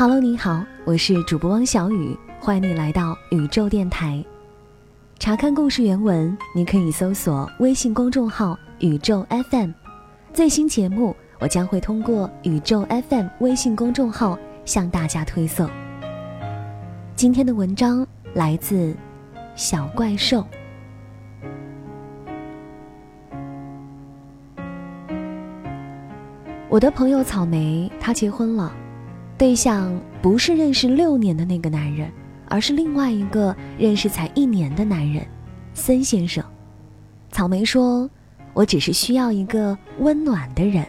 Hello，你好，我是主播汪小雨，欢迎你来到宇宙电台。查看故事原文，你可以搜索微信公众号“宇宙 FM”。最新节目，我将会通过宇宙 FM 微信公众号向大家推送。今天的文章来自小怪兽。我的朋友草莓，她结婚了。对象不是认识六年的那个男人，而是另外一个认识才一年的男人，森先生。草莓说：“我只是需要一个温暖的人。”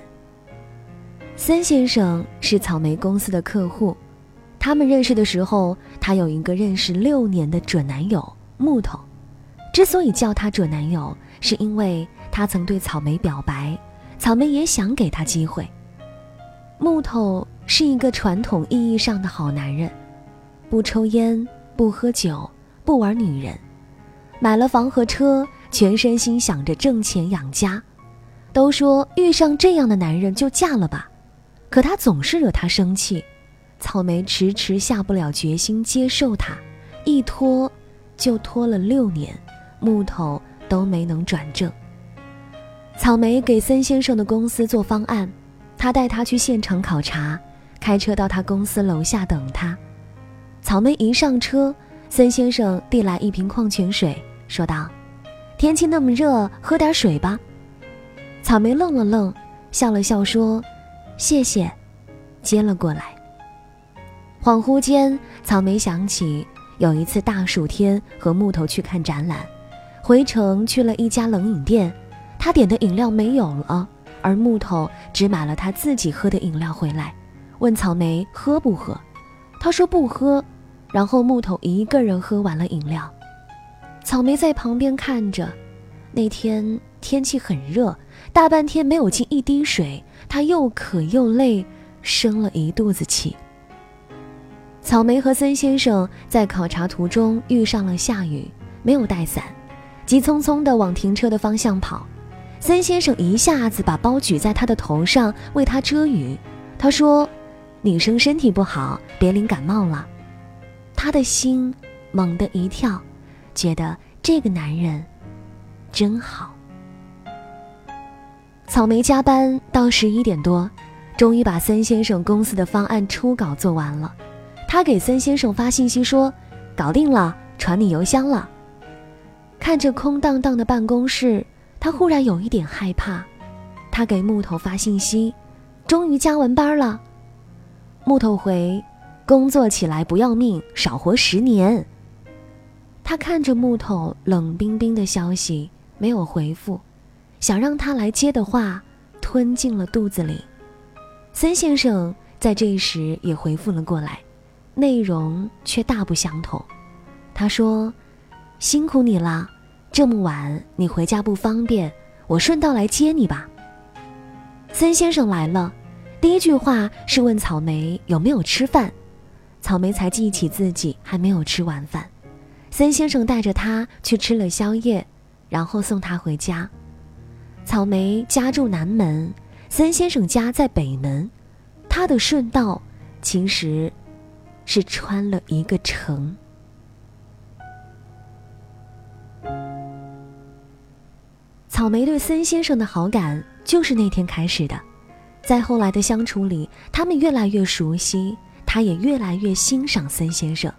森先生是草莓公司的客户，他们认识的时候，他有一个认识六年的准男友木头。之所以叫他准男友，是因为他曾对草莓表白，草莓也想给他机会。木头。是一个传统意义上的好男人，不抽烟，不喝酒，不玩女人，买了房和车，全身心想着挣钱养家。都说遇上这样的男人就嫁了吧，可他总是惹她生气，草莓迟迟下不了决心接受他，一拖就拖了六年，木头都没能转正。草莓给森先生的公司做方案，他带他去现场考察。开车到他公司楼下等他，草莓一上车，森先生递来一瓶矿泉水，说道：“天气那么热，喝点水吧。”草莓愣了愣，笑了笑说：“谢谢。”接了过来。恍惚间，草莓想起有一次大暑天和木头去看展览，回城去了一家冷饮店，他点的饮料没有了，而木头只买了他自己喝的饮料回来。问草莓喝不喝，他说不喝，然后木头一个人喝完了饮料，草莓在旁边看着。那天天气很热，大半天没有进一滴水，他又渴又累，生了一肚子气。草莓和森先生在考察途中遇上了下雨，没有带伞，急匆匆地往停车的方向跑。森先生一下子把包举在他的头上，为他遮雨。他说。女生身体不好，别淋感冒了。他的心猛地一跳，觉得这个男人真好。草莓加班到十一点多，终于把森先生公司的方案初稿做完了。他给森先生发信息说：“搞定了，传你邮箱了。”看着空荡荡的办公室，他忽然有一点害怕。他给木头发信息：“终于加完班了。”木头回，工作起来不要命，少活十年。他看着木头冷冰冰的消息，没有回复，想让他来接的话，吞进了肚子里。森先生在这时也回复了过来，内容却大不相同。他说：“辛苦你了，这么晚你回家不方便，我顺道来接你吧。”森先生来了。第一句话是问草莓有没有吃饭，草莓才记起自己还没有吃晚饭。森先生带着他去吃了宵夜，然后送他回家。草莓家住南门，森先生家在北门，他的顺道其实是穿了一个城。草莓对森先生的好感就是那天开始的。在后来的相处里，他们越来越熟悉，他也越来越欣赏森先生。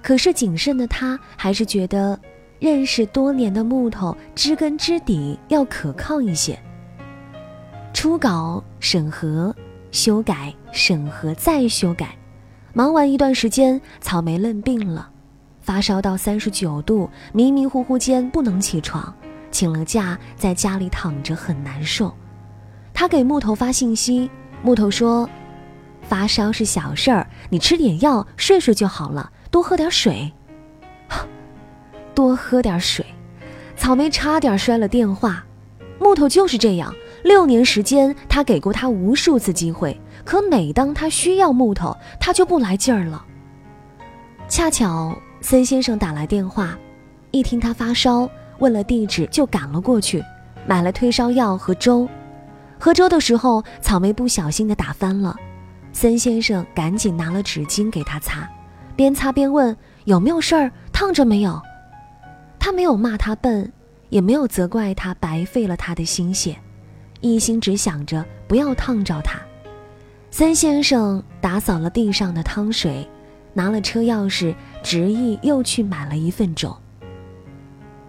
可是谨慎的他还是觉得，认识多年的木头知根知底要可靠一些。初稿审核、修改、审核再修改，忙完一段时间，草莓愣病了，发烧到三十九度，迷迷糊糊间不能起床，请了假，在家里躺着很难受。他给木头发信息，木头说：“发烧是小事儿，你吃点药睡睡就好了，多喝点水。多喝点水。草莓差点摔了电话。木头就是这样，六年时间，他给过他无数次机会，可每当他需要木头，他就不来劲儿了。恰巧森先生打来电话，一听他发烧，问了地址就赶了过去，买了退烧药和粥。喝粥的时候，草莓不小心的打翻了，森先生赶紧拿了纸巾给他擦，边擦边问有没有事儿，烫着没有。他没有骂他笨，也没有责怪他白费了他的心血，一心只想着不要烫着他。森先生打扫了地上的汤水，拿了车钥匙，执意又去买了一份粥。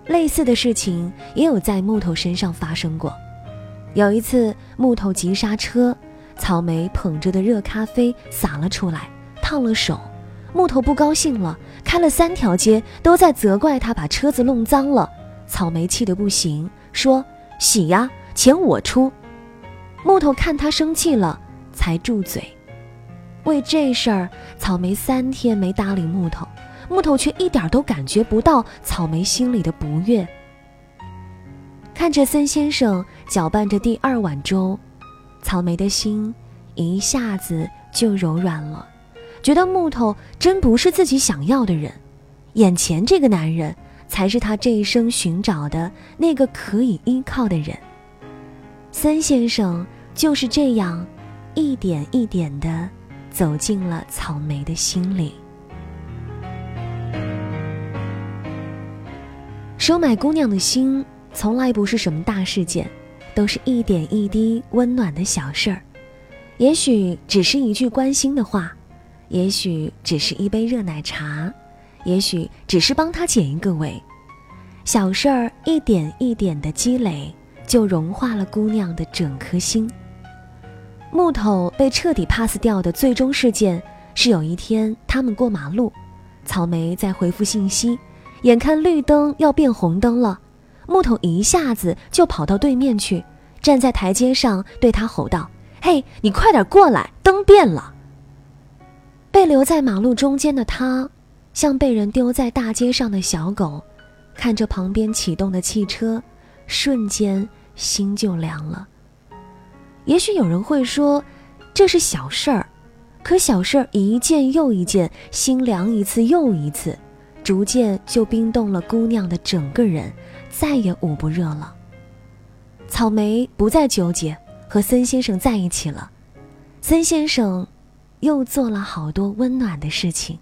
类似的事情也有在木头身上发生过。有一次，木头急刹车，草莓捧着的热咖啡洒了出来，烫了手。木头不高兴了，开了三条街都在责怪他把车子弄脏了。草莓气得不行，说：“洗呀，钱我出。”木头看他生气了，才住嘴。为这事儿，草莓三天没搭理木头，木头却一点都感觉不到草莓心里的不悦。看着森先生搅拌着第二碗粥，草莓的心一下子就柔软了，觉得木头真不是自己想要的人，眼前这个男人才是他这一生寻找的那个可以依靠的人。森先生就是这样，一点一点的走进了草莓的心里。收买姑娘的心。从来不是什么大事件，都是一点一滴温暖的小事儿。也许只是一句关心的话，也许只是一杯热奶茶，也许只是帮他剪一个围。小事儿一点一点的积累，就融化了姑娘的整颗心。木头被彻底 pass 掉的最终事件是有一天他们过马路，草莓在回复信息，眼看绿灯要变红灯了。木头一下子就跑到对面去，站在台阶上对他吼道：“嘿，你快点过来，灯变了！”被留在马路中间的他，像被人丢在大街上的小狗，看着旁边启动的汽车，瞬间心就凉了。也许有人会说，这是小事儿，可小事儿一件又一件，心凉一次又一次，逐渐就冰冻了姑娘的整个人。再也捂不热了。草莓不再纠结，和森先生在一起了。森先生又做了好多温暖的事情。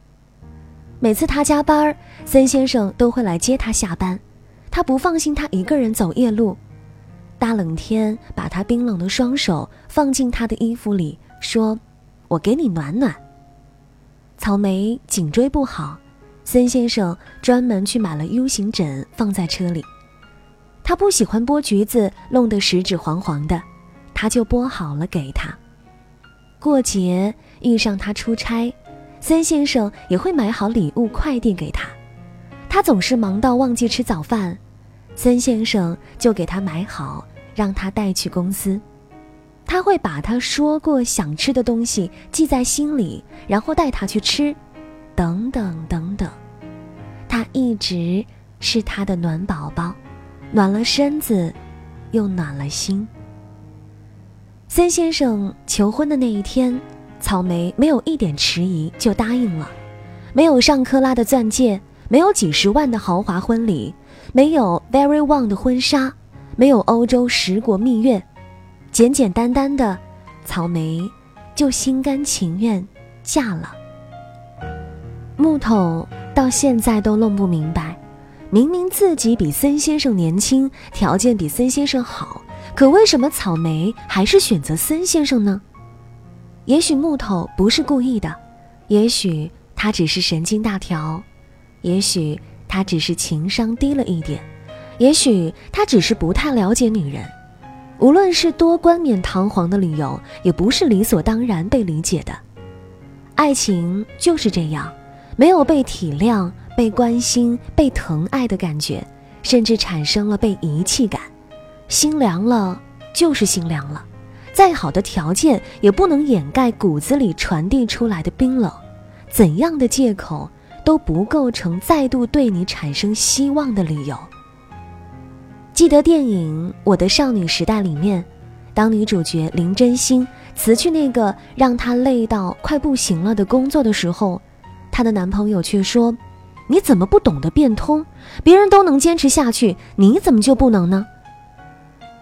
每次他加班，森先生都会来接他下班。他不放心他一个人走夜路，大冷天把他冰冷的双手放进他的衣服里，说：“我给你暖暖。”草莓颈椎不好，森先生专门去买了 U 型枕放在车里。他不喜欢剥橘子，弄得食指黄黄的，他就剥好了给他。过节遇上他出差，森先生也会买好礼物快递给他。他总是忙到忘记吃早饭，森先生就给他买好，让他带去公司。他会把他说过想吃的东西记在心里，然后带他去吃，等等等等。他一直是他的暖宝宝。暖了身子，又暖了心。森先生求婚的那一天，草莓没有一点迟疑就答应了，没有上克拉的钻戒，没有几十万的豪华婚礼，没有 Very One 的婚纱，没有欧洲十国蜜月，简简单单的，草莓就心甘情愿嫁了。木头到现在都弄不明白。明明自己比森先生年轻，条件比森先生好，可为什么草莓还是选择森先生呢？也许木头不是故意的，也许他只是神经大条，也许他只是情商低了一点，也许他只是不太了解女人。无论是多冠冕堂皇的理由，也不是理所当然被理解的。爱情就是这样，没有被体谅。被关心、被疼爱的感觉，甚至产生了被遗弃感，心凉了就是心凉了，再好的条件也不能掩盖骨子里传递出来的冰冷。怎样的借口都不构成再度对你产生希望的理由。记得电影《我的少女时代》里面，当女主角林真心辞去那个让她累到快不行了的工作的时候，她的男朋友却说：“你怎么不懂得变通？别人都能坚持下去，你怎么就不能呢？”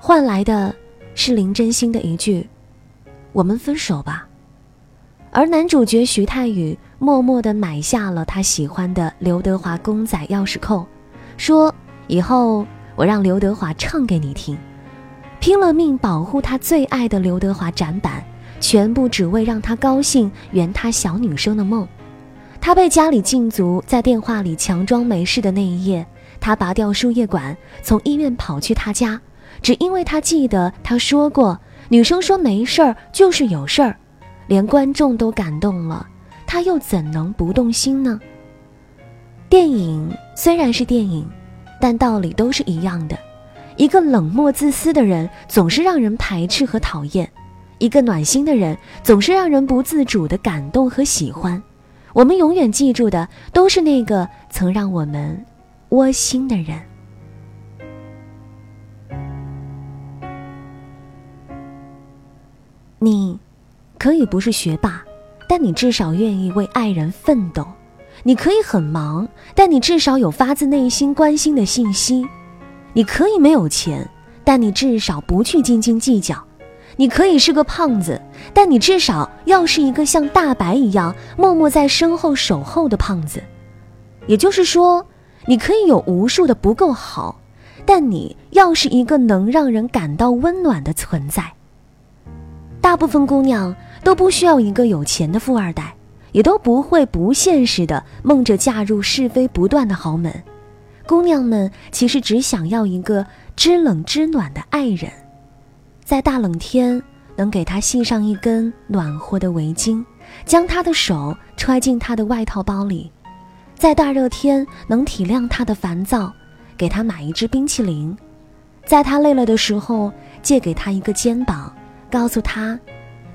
换来的是林真心的一句：“我们分手吧。”而男主角徐太宇默默地买下了他喜欢的刘德华公仔钥匙扣，说：“以后。”我让刘德华唱给你听，拼了命保护他最爱的刘德华展板，全部只为让他高兴，圆他小女生的梦。他被家里禁足，在电话里强装没事的那一夜，他拔掉输液管，从医院跑去他家，只因为他记得他说过，女生说没事儿就是有事儿，连观众都感动了，他又怎能不动心呢？电影虽然是电影。但道理都是一样的，一个冷漠自私的人总是让人排斥和讨厌，一个暖心的人总是让人不自主的感动和喜欢。我们永远记住的都是那个曾让我们窝心的人。你，可以不是学霸，但你至少愿意为爱人奋斗。你可以很忙，但你至少有发自内心关心的信息；你可以没有钱，但你至少不去斤斤计较；你可以是个胖子，但你至少要是一个像大白一样默默在身后守候的胖子。也就是说，你可以有无数的不够好，但你要是一个能让人感到温暖的存在。大部分姑娘都不需要一个有钱的富二代。也都不会不现实的梦着嫁入是非不断的豪门，姑娘们其实只想要一个知冷知暖的爱人，在大冷天能给她系上一根暖和的围巾，将她的手揣进她的外套包里，在大热天能体谅她的烦躁，给她买一支冰淇淋，在她累了的时候借给她一个肩膀，告诉她，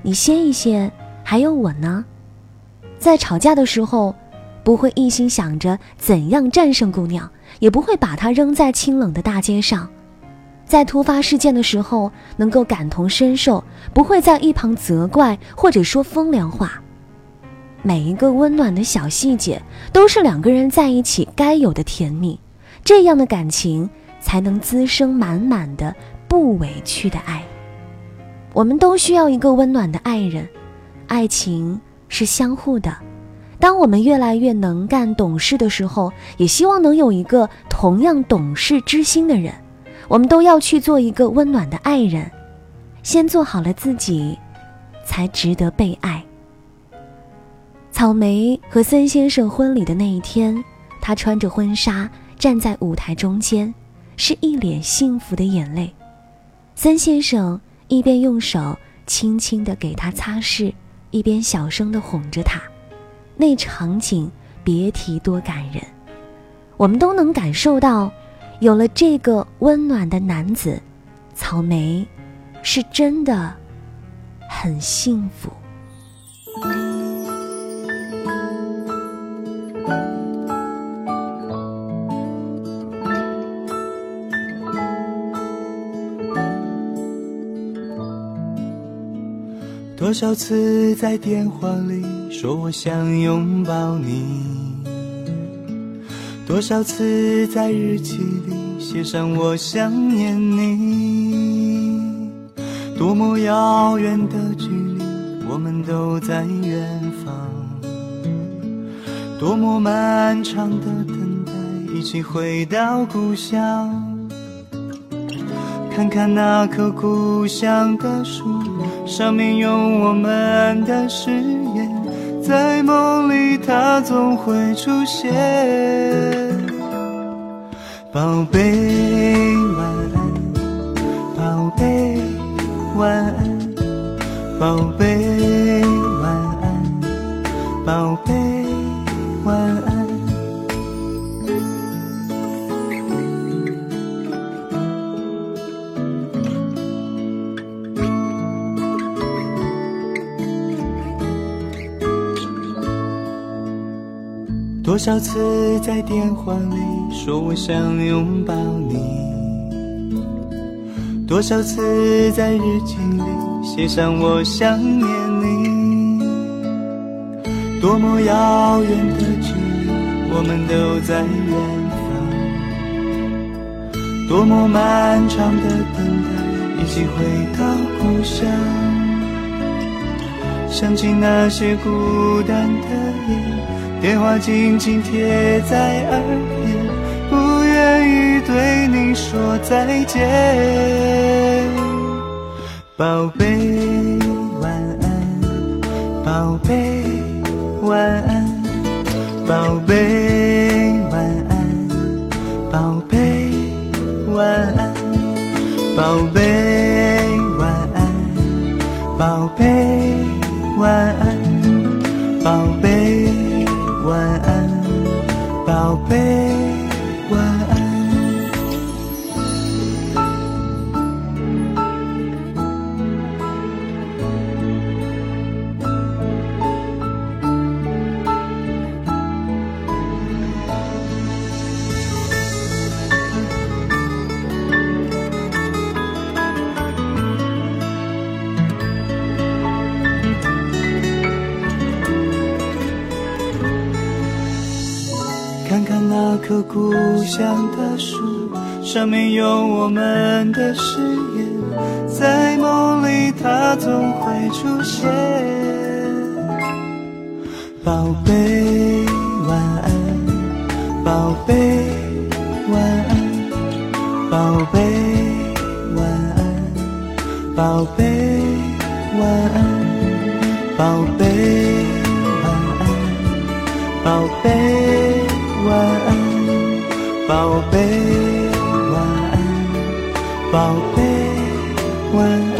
你歇一歇，还有我呢。在吵架的时候，不会一心想着怎样战胜姑娘，也不会把她扔在清冷的大街上；在突发事件的时候，能够感同身受，不会在一旁责怪或者说风凉话。每一个温暖的小细节，都是两个人在一起该有的甜蜜，这样的感情才能滋生满满的不委屈的爱。我们都需要一个温暖的爱人，爱情。是相互的。当我们越来越能干懂事的时候，也希望能有一个同样懂事知心的人。我们都要去做一个温暖的爱人，先做好了自己，才值得被爱。草莓和森先生婚礼的那一天，他穿着婚纱站在舞台中间，是一脸幸福的眼泪。森先生一边用手轻轻地给他擦拭。一边小声的哄着他，那场景别提多感人。我们都能感受到，有了这个温暖的男子，草莓是真的很幸福。多少次在电话里说我想拥抱你，多少次在日记里写上我想念你。多么遥远的距离，我们都在远方。多么漫长的等待，一起回到故乡。看看那棵故乡的树，上面有我们的誓言，在梦里他总会出现。宝贝晚安，宝贝晚安，宝贝晚安，宝贝晚安。多少次在电话里说我想拥抱你，多少次在日记里写上我想念你，多么遥远的距离，我们都在远方。多么漫长的等待，一起回到故乡。想起那些孤单的夜，电话紧紧贴在耳边，不愿意对你说再见。宝贝，晚安，宝贝，晚安，宝贝，晚安，宝贝。晚安，宝贝，晚安，宝贝，故乡的树，上面有我们的誓言，在梦里它总会出现。宝贝，晚安，宝贝，晚安，宝贝，晚安，宝贝，晚安，宝贝，晚安，宝贝。宝贝，晚安，宝贝，晚安。